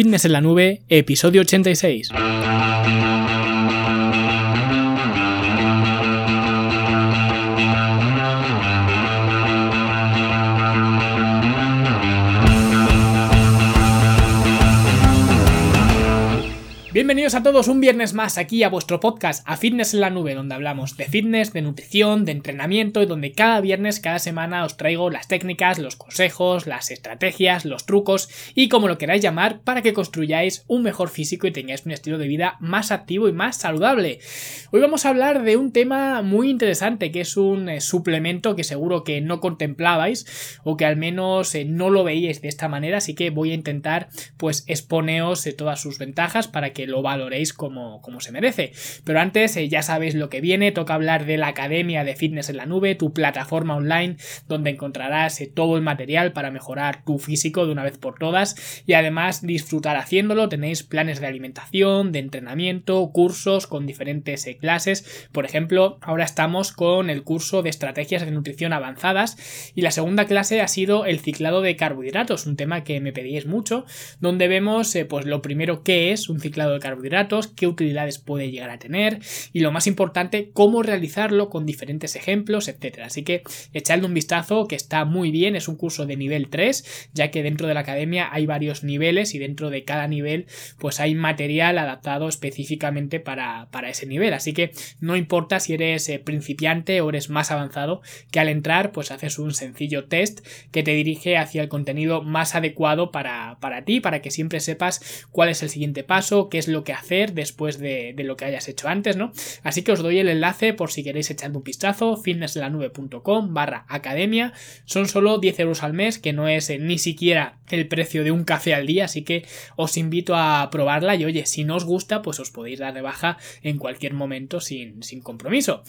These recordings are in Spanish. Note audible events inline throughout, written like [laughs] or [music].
Fitness en la Nube, episodio 86. Bienvenidos a todos un viernes más aquí a vuestro podcast A Fitness en la Nube, donde hablamos de fitness, de nutrición, de entrenamiento y donde cada viernes, cada semana os traigo las técnicas, los consejos, las estrategias, los trucos y como lo queráis llamar para que construyáis un mejor físico y tengáis un estilo de vida más activo y más saludable. Hoy vamos a hablar de un tema muy interesante que es un eh, suplemento que seguro que no contemplabais o que al menos eh, no lo veíais de esta manera, así que voy a intentar pues exponeos eh, todas sus ventajas para que lo valoréis como, como se merece. Pero antes eh, ya sabéis lo que viene, toca hablar de la Academia de Fitness en la Nube, tu plataforma online donde encontrarás eh, todo el material para mejorar tu físico de una vez por todas y además disfrutar haciéndolo. Tenéis planes de alimentación, de entrenamiento, cursos con diferentes eh, clases. Por ejemplo, ahora estamos con el curso de estrategias de nutrición avanzadas y la segunda clase ha sido el ciclado de carbohidratos, un tema que me pedíais mucho, donde vemos pues lo primero que es un ciclado carbohidratos, qué utilidades puede llegar a tener y lo más importante, cómo realizarlo con diferentes ejemplos, etcétera. Así que echadle un vistazo que está muy bien, es un curso de nivel 3, ya que dentro de la academia hay varios niveles y dentro de cada nivel pues hay material adaptado específicamente para, ese nivel. Así que no importa si eres eh, principiante o eres más avanzado, que al entrar pues haces un sencillo test que te dirige hacia el contenido más adecuado para, para ti, para que siempre sepas cuál es el siguiente paso, qué es lo que hacer después de, lo que hayas hecho antes, ¿no? Así que os doy el enlace por si queréis echar un vistazo, fitnesslanube.com barra academia, son solo 10 euros al mes, que no es eh, ni siquiera el precio de un café al día, así que os invito a probarla y oye, si no os gusta, pues os podéis dar de baja en cualquier momento sin, sin compromiso.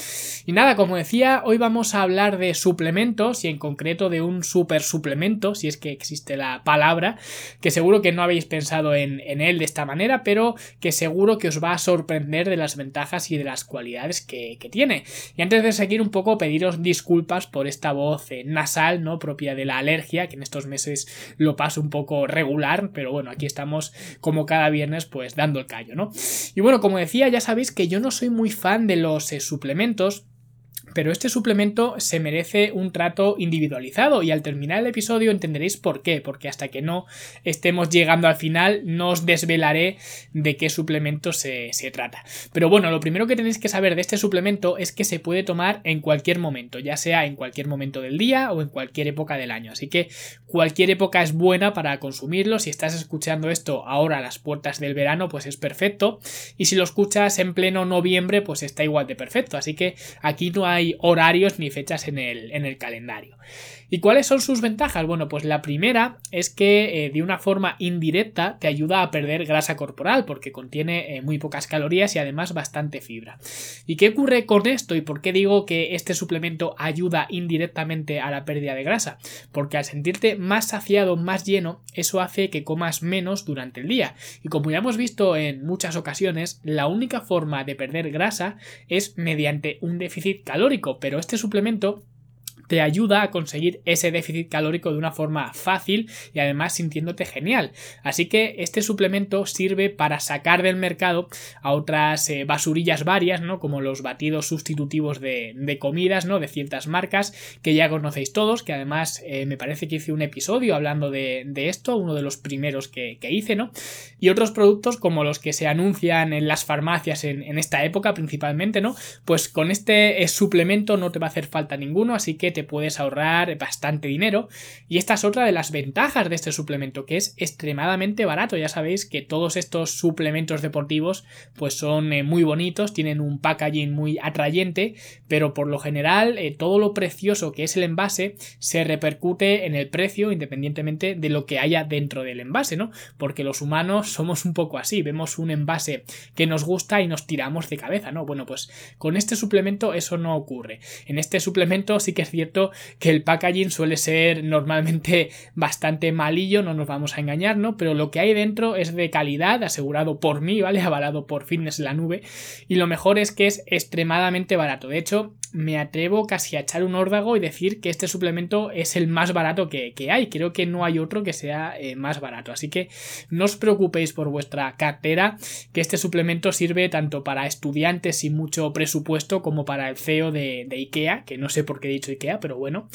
Y nada, como decía, hoy vamos a hablar de suplementos y en concreto de un super suplemento, si es que existe la palabra, que seguro que no habéis pensado en, en él de esta manera, pero que seguro que os va a sorprender de las ventajas y de las cualidades que, tiene. Y antes de seguir un poco, pediros disculpas por esta voz eh, nasal, ¿no? Propia de la alergia, que en estos meses lo paso un poco regular, pero bueno, aquí estamos como cada viernes, pues dando el callo, ¿no? Y bueno, como decía, ya sabéis que yo no soy muy fan de los eh, suplementos pero este suplemento se merece un trato individualizado y al terminar el episodio entenderéis por qué, porque hasta que no estemos llegando al final no os desvelaré de qué suplemento se, trata. Pero bueno, lo primero que tenéis que saber de este suplemento es que se puede tomar en cualquier momento, ya sea en cualquier momento del día o en cualquier época del año. Así que cualquier época es buena para consumirlo. Si estás escuchando esto ahora a las puertas del verano, pues es perfecto. Y si lo escuchas en pleno noviembre, pues está igual de perfecto. Así que aquí no hay horarios ni fechas en el, en el calendario. ¿Y cuáles son sus ventajas? Bueno, pues la primera es que eh, de una forma indirecta te ayuda a perder grasa corporal porque contiene eh, muy pocas calorías y además bastante fibra. ¿Y qué ocurre con esto y por qué digo que este suplemento ayuda indirectamente a la pérdida de grasa? Porque al sentirte más saciado, más lleno, eso hace que comas menos durante el día. Y como ya hemos visto en muchas ocasiones, la única forma de perder grasa es mediante un déficit calórico, pero este suplemento te ayuda a conseguir ese déficit calórico de una forma fácil y además sintiéndote genial. Así que este suplemento sirve para sacar del mercado a otras eh, basurillas varias, ¿no? Como los batidos sustitutivos de, comidas, ¿no? De ciertas marcas que ya conocéis todos, que además eh, me parece que hice un episodio hablando de, esto, uno de los primeros que, hice, ¿no? Y otros productos como los que se anuncian en las farmacias en, esta época principalmente, ¿no? Pues con este eh, suplemento no te va a hacer falta ninguno, así que te puedes ahorrar bastante dinero. Y esta es otra de las ventajas de este suplemento, que es extremadamente barato. Ya sabéis que todos estos suplementos deportivos pues son eh, muy bonitos, tienen un packaging muy atrayente, pero por lo general eh, todo lo precioso que es el envase se repercute en el precio independientemente de lo que haya dentro del envase, ¿no? Porque los humanos [laughs] somos un poco así, vemos un envase que nos gusta y nos tiramos de cabeza, ¿no? Bueno, pues con este suplemento eso no ocurre. En este suplemento sí que es cierto que el packaging suele ser normalmente [laughs] bastante malillo, no nos vamos a engañar, ¿no? Pero lo que hay dentro es de calidad, asegurado por mí, ¿vale? [laughs] Avalado por Fitness la nube. Y lo mejor es que es extremadamente barato. De hecho, me atrevo casi a echar un órdago y decir que este suplemento es el más barato que, hay. Creo que no hay otro que sea eh, más barato. Así que no os preocupéis por vuestra cartera, que este suplemento sirve tanto para estudiantes sin mucho presupuesto como para el CEO de, de IKEA, que no sé por qué he dicho IKEA, pero bueno.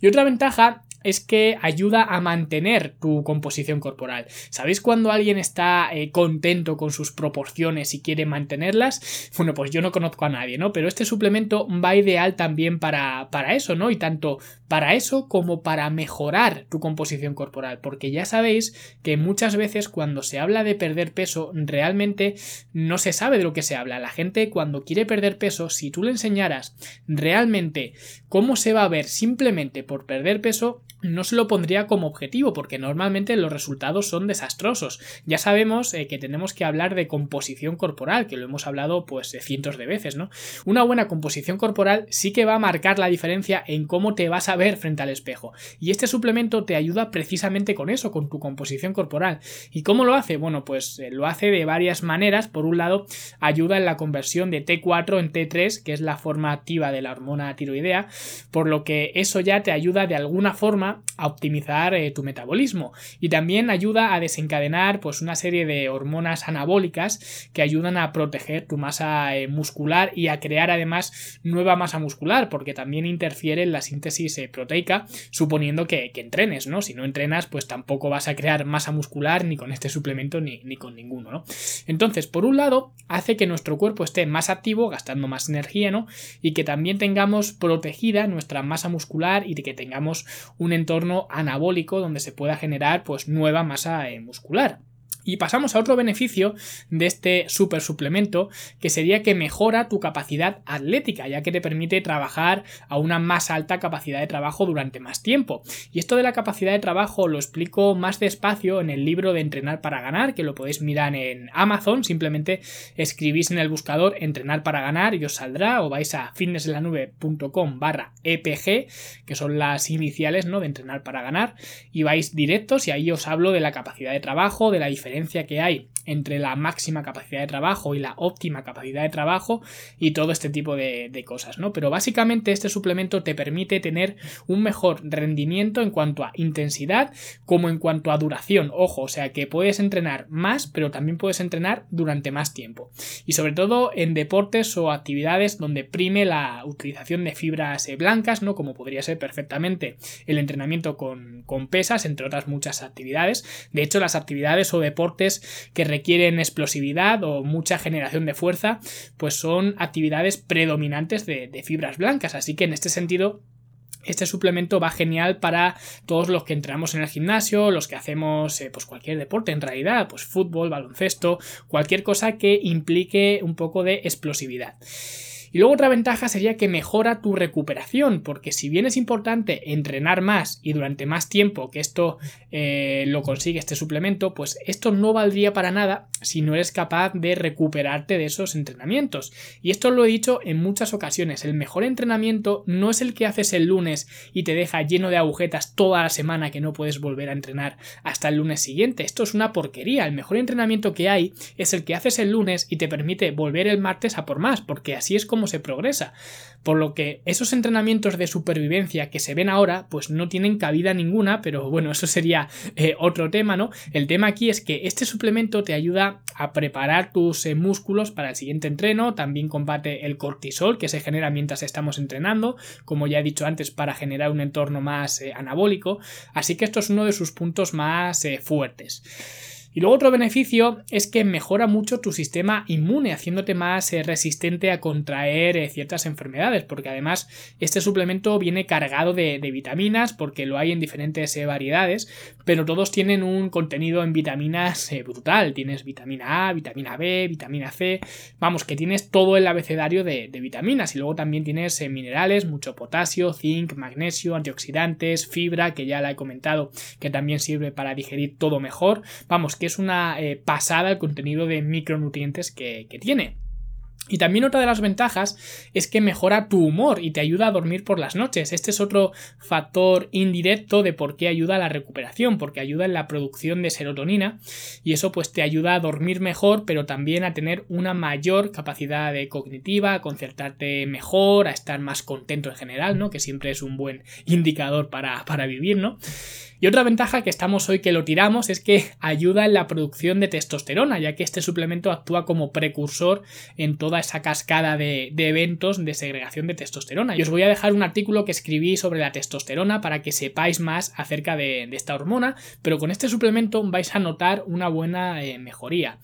Y otra ventaja es que ayuda a mantener tu composición corporal. ¿Sabéis cuando alguien está eh, contento con sus proporciones y quiere mantenerlas? Bueno, pues yo no conozco a nadie, ¿no? Pero este suplemento va ideal también para, para eso, ¿no? Y tanto para eso como para mejorar tu composición corporal, porque ya sabéis que muchas veces cuando se habla de perder peso, realmente no se sabe de lo que se habla. La gente cuando quiere perder peso, si tú le enseñaras realmente cómo se va a ver simplemente por perder peso, no se lo pondría como objetivo porque normalmente los resultados son desastrosos. Ya sabemos eh, que tenemos que hablar de composición corporal, que lo hemos hablado pues cientos de veces, ¿no? Una buena composición corporal sí que va a marcar la diferencia en cómo te vas a ver frente al espejo. Y este suplemento te ayuda precisamente con eso, con tu composición corporal. ¿Y cómo lo hace? Bueno, pues eh, lo hace de varias maneras. Por un lado, ayuda en la conversión de T4 en T3, que es la forma activa de la hormona tiroidea, por lo que eso ya te ayuda de alguna forma a optimizar eh, tu metabolismo y también ayuda a desencadenar pues una serie de hormonas anabólicas que ayudan a proteger tu masa eh, muscular y a crear además nueva masa muscular porque también interfiere en la síntesis proteica suponiendo que, entrenes, ¿no? Si no entrenas pues tampoco vas a crear masa muscular ni con este suplemento ni, ni con ninguno, ¿no? Entonces, por un lado, hace que nuestro cuerpo esté más activo, gastando más energía, ¿no? Y que también tengamos protegida nuestra masa muscular y que tengamos un entorno anabólico donde se pueda generar pues nueva masa eh, muscular. Y pasamos a otro beneficio de este super suplemento, que sería que mejora tu capacidad atlética, ya que te permite trabajar a una más alta capacidad de trabajo durante más tiempo. Y esto de la capacidad de trabajo lo explico más despacio en el libro de Entrenar para ganar, que lo podéis mirar en Amazon, simplemente escribís en el buscador Entrenar para ganar y os saldrá, o vais a fitnesselanube.com barra EPG, que son las iniciales ¿no? de Entrenar para ganar, y vais directos y ahí os hablo de la capacidad de trabajo, de la diferencia que hay entre la máxima capacidad de trabajo y la óptima capacidad de trabajo y todo este tipo de, cosas, ¿no? Pero básicamente este suplemento te permite tener un mejor rendimiento en cuanto a intensidad como en cuanto a duración. Ojo, o sea que puedes entrenar más, pero también puedes entrenar durante más tiempo. Y sobre todo en deportes o actividades donde prime la utilización de fibras eh, blancas, ¿no? Como podría ser perfectamente el entrenamiento con, con pesas, entre otras muchas actividades. De hecho, las actividades o deportes que requieren explosividad o mucha generación de fuerza, pues son actividades predominantes de, fibras blancas. Así que en este sentido, este suplemento va genial para todos los que entramos en el gimnasio, los que hacemos eh, pues cualquier deporte en realidad, pues fútbol, baloncesto, cualquier cosa que implique un poco de explosividad. Y luego otra ventaja sería que mejora tu recuperación, porque si bien es importante entrenar más y durante más tiempo, que esto eh, lo consigue este suplemento, pues esto no valdría para nada si no eres capaz de recuperarte de esos entrenamientos. Y esto lo he dicho en muchas ocasiones, el mejor entrenamiento no es el que haces el lunes y te deja lleno de agujetas toda la semana que no puedes volver a entrenar hasta el lunes siguiente. Esto es una porquería. El mejor entrenamiento que hay es el que haces el lunes y te permite volver el martes a por más, porque así es como se progresa. Por lo que esos entrenamientos de supervivencia que se ven ahora, pues no tienen cabida ninguna, pero bueno, [laughs] eso sería eh, otro tema, ¿no? El tema aquí es que este suplemento te ayuda a preparar tus eh, músculos para el siguiente entreno, también combate el cortisol que se genera mientras estamos entrenando, como ya he dicho antes, para generar un entorno más eh, anabólico, así que esto es uno de sus puntos más fuertes. Y luego otro beneficio es que mejora mucho tu sistema inmune, haciéndote más eh, resistente a contraer eh, ciertas enfermedades, porque además este suplemento viene cargado de, vitaminas, porque lo hay en diferentes eh, variedades, pero todos tienen un contenido en vitaminas brutal. Tienes vitamina A, vitamina B, vitamina C, vamos, que tienes todo el abecedario de, de vitaminas y luego también tienes minerales, mucho potasio, zinc, magnesio, antioxidantes, fibra, que ya la he comentado, que también sirve para digerir todo mejor. Vamos, que es una eh, pasada el contenido de micronutrientes que, tiene. Y también otra de las ventajas es que mejora tu humor y te ayuda a dormir por las noches. Este es otro factor indirecto de por qué ayuda a la recuperación, porque ayuda en la producción de serotonina y eso pues te ayuda a dormir mejor, pero también a tener una mayor capacidad de cognitiva, a concertarte mejor, a estar más contento en general, ¿no? Que siempre es un buen indicador para, para vivir, ¿no? Y otra ventaja que estamos hoy que lo tiramos es que ayuda en la producción de testosterona, ya que este suplemento actúa como precursor en toda esa cascada de, eventos de segregación de testosterona. Y os voy a dejar un artículo que escribí sobre la testosterona para que sepáis más acerca de, esta hormona, pero con este suplemento vais a notar una buena eh, mejoría.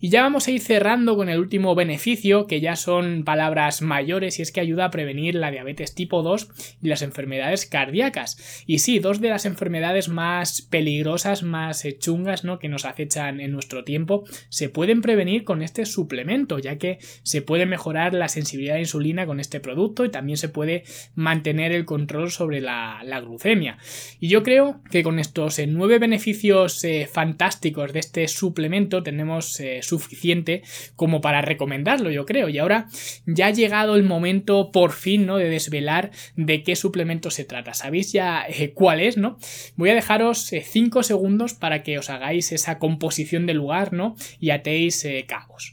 Y ya vamos a ir cerrando con el último beneficio, que ya son palabras mayores, y es que ayuda a prevenir la diabetes tipo 2 y las enfermedades cardíacas. Y sí, dos de las enfermedades más peligrosas, más eh, chungas, ¿no? que nos acechan en nuestro tiempo, se pueden prevenir con este suplemento, ya que se puede mejorar la sensibilidad a insulina con este producto y también se puede mantener el control sobre la, glucemia. Y yo creo que con estos eh, nueve beneficios eh, fantásticos de este suplemento tenemos suficiente como para recomendarlo, yo creo. Y ahora ya ha llegado el momento, por fin, ¿no? De desvelar de qué suplemento se trata. ¿Sabéis ya eh, cuál es, no? Voy a dejaros 5 eh, segundos para que os hagáis esa composición de lugar, ¿no? Y atéis eh, cabos.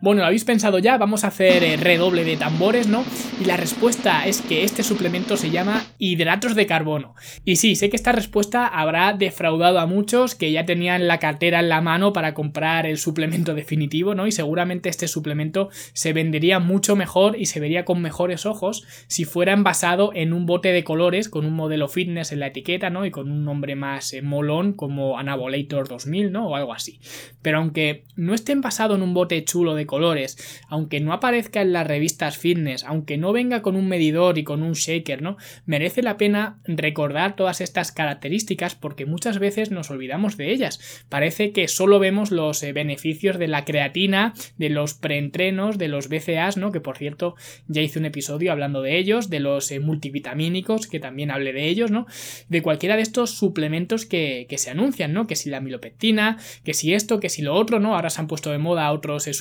Bueno, ¿lo habéis pensado ya? Vamos a hacer eh, redoble de tambores, ¿no? Y la respuesta es que este suplemento se llama hidratos de carbono. Y sí, sé que esta respuesta habrá defraudado a muchos que ya tenían la cartera en la mano para comprar el suplemento definitivo, ¿no? Y seguramente este suplemento se vendería mucho mejor y se vería con mejores ojos si fuera envasado en un bote de colores con un modelo fitness en la etiqueta, ¿no? Y con un nombre más eh, molón como Anabolator 2000, ¿no? O algo así. Pero aunque no esté envasado en un bote chulo de colores, aunque no aparezca en las revistas fitness, aunque no venga con un medidor y con un shaker, ¿no? Merece la pena recordar todas estas características porque muchas veces nos olvidamos de ellas. Parece que solo vemos los eh, beneficios de la creatina, de los preentrenos, de los BCAs, ¿no? Que por cierto ya hice un episodio hablando de ellos, de los eh, multivitamínicos, que también hablé de ellos, ¿no? De cualquiera de estos suplementos que, se anuncian, ¿no? Que si la milopectina, que si esto, que si lo otro, ¿no? Ahora se han puesto de moda otros eh,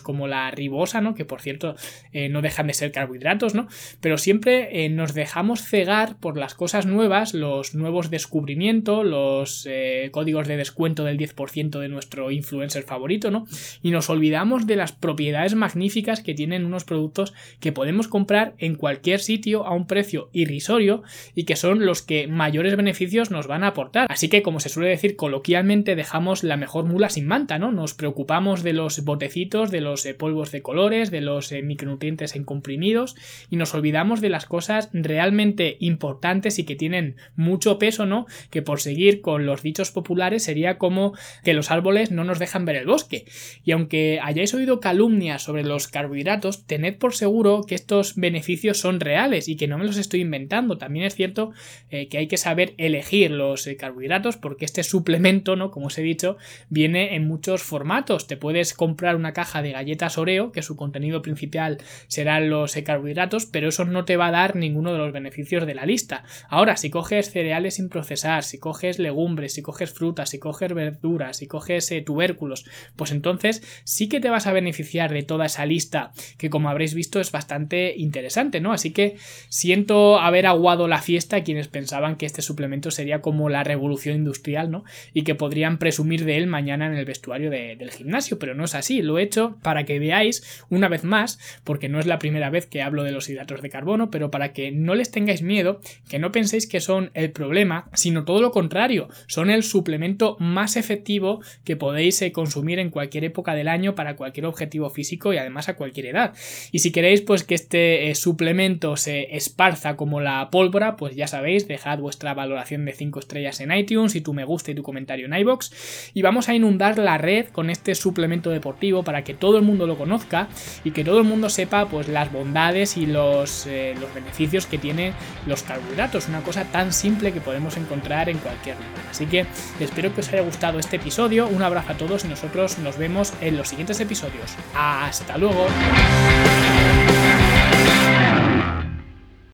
como la ribosa, ¿no? Que por cierto eh, no dejan de ser carbohidratos, ¿no? Pero siempre eh, nos dejamos cegar por las cosas nuevas, los nuevos descubrimientos, los eh, códigos de descuento del 10% de nuestro influencer favorito, ¿no? Y nos olvidamos de las propiedades magníficas que tienen unos productos que podemos comprar en cualquier sitio a un precio irrisorio y que son los que mayores beneficios nos van a aportar. Así que, como se suele decir coloquialmente, dejamos la mejor mula sin manta, ¿no? Nos preocupamos de los botecitos, de los eh, polvos de colores, de los eh, micronutrientes en comprimidos y nos olvidamos de las cosas realmente importantes y que tienen mucho peso, ¿no? Que por seguir con los dichos populares sería como que los árboles no nos dejan ver el bosque. Y aunque hayáis oído calumnias sobre los carbohidratos, tened por seguro que estos beneficios son reales y que no me los estoy inventando. También es cierto eh, que hay que saber elegir los carbohidratos porque este suplemento, ¿no? Como os he dicho, viene en muchos formatos. Te puedes comprar una caja de galletas Oreo, que su contenido principal serán los carbohidratos, pero eso no te va a dar ninguno de los beneficios de la lista. Ahora, si coges cereales sin procesar, si coges legumbres, si coges frutas, si coges verduras, si coges eh, tubérculos, pues entonces sí que te vas a beneficiar de toda esa lista que como habréis visto es bastante interesante, ¿no? Así que siento haber aguado la fiesta a quienes pensaban que este suplemento sería como la revolución industrial, ¿no? Y que podrían presumir de él mañana en el vestuario del gimnasio, pero no es así, lo he hecho para que veáis una vez más, porque no es la primera vez que hablo de los hidratos de carbono, pero para que no les tengáis miedo, que no penséis que son el problema, sino todo lo contrario, son el suplemento más efectivo que podéis eh, consumir en cualquier época del año para cualquier objetivo físico y además a cualquier edad. Y si queréis pues que este eh, suplemento se esparza como la pólvora, pues ya sabéis, dejad vuestra valoración de 5 estrellas en iTunes y tu me gusta y tu comentario en iBox y vamos a inundar la red con este suplemento deportivo para que todo el mundo lo conozca y que todo el mundo sepa pues las bondades y los, eh, los beneficios que tienen los carbohidratos, una cosa tan simple que podemos encontrar en cualquier lugar. Así que espero que os haya gustado este episodio, un abrazo a todos y nosotros nos vemos en los siguientes episodios. Hasta luego.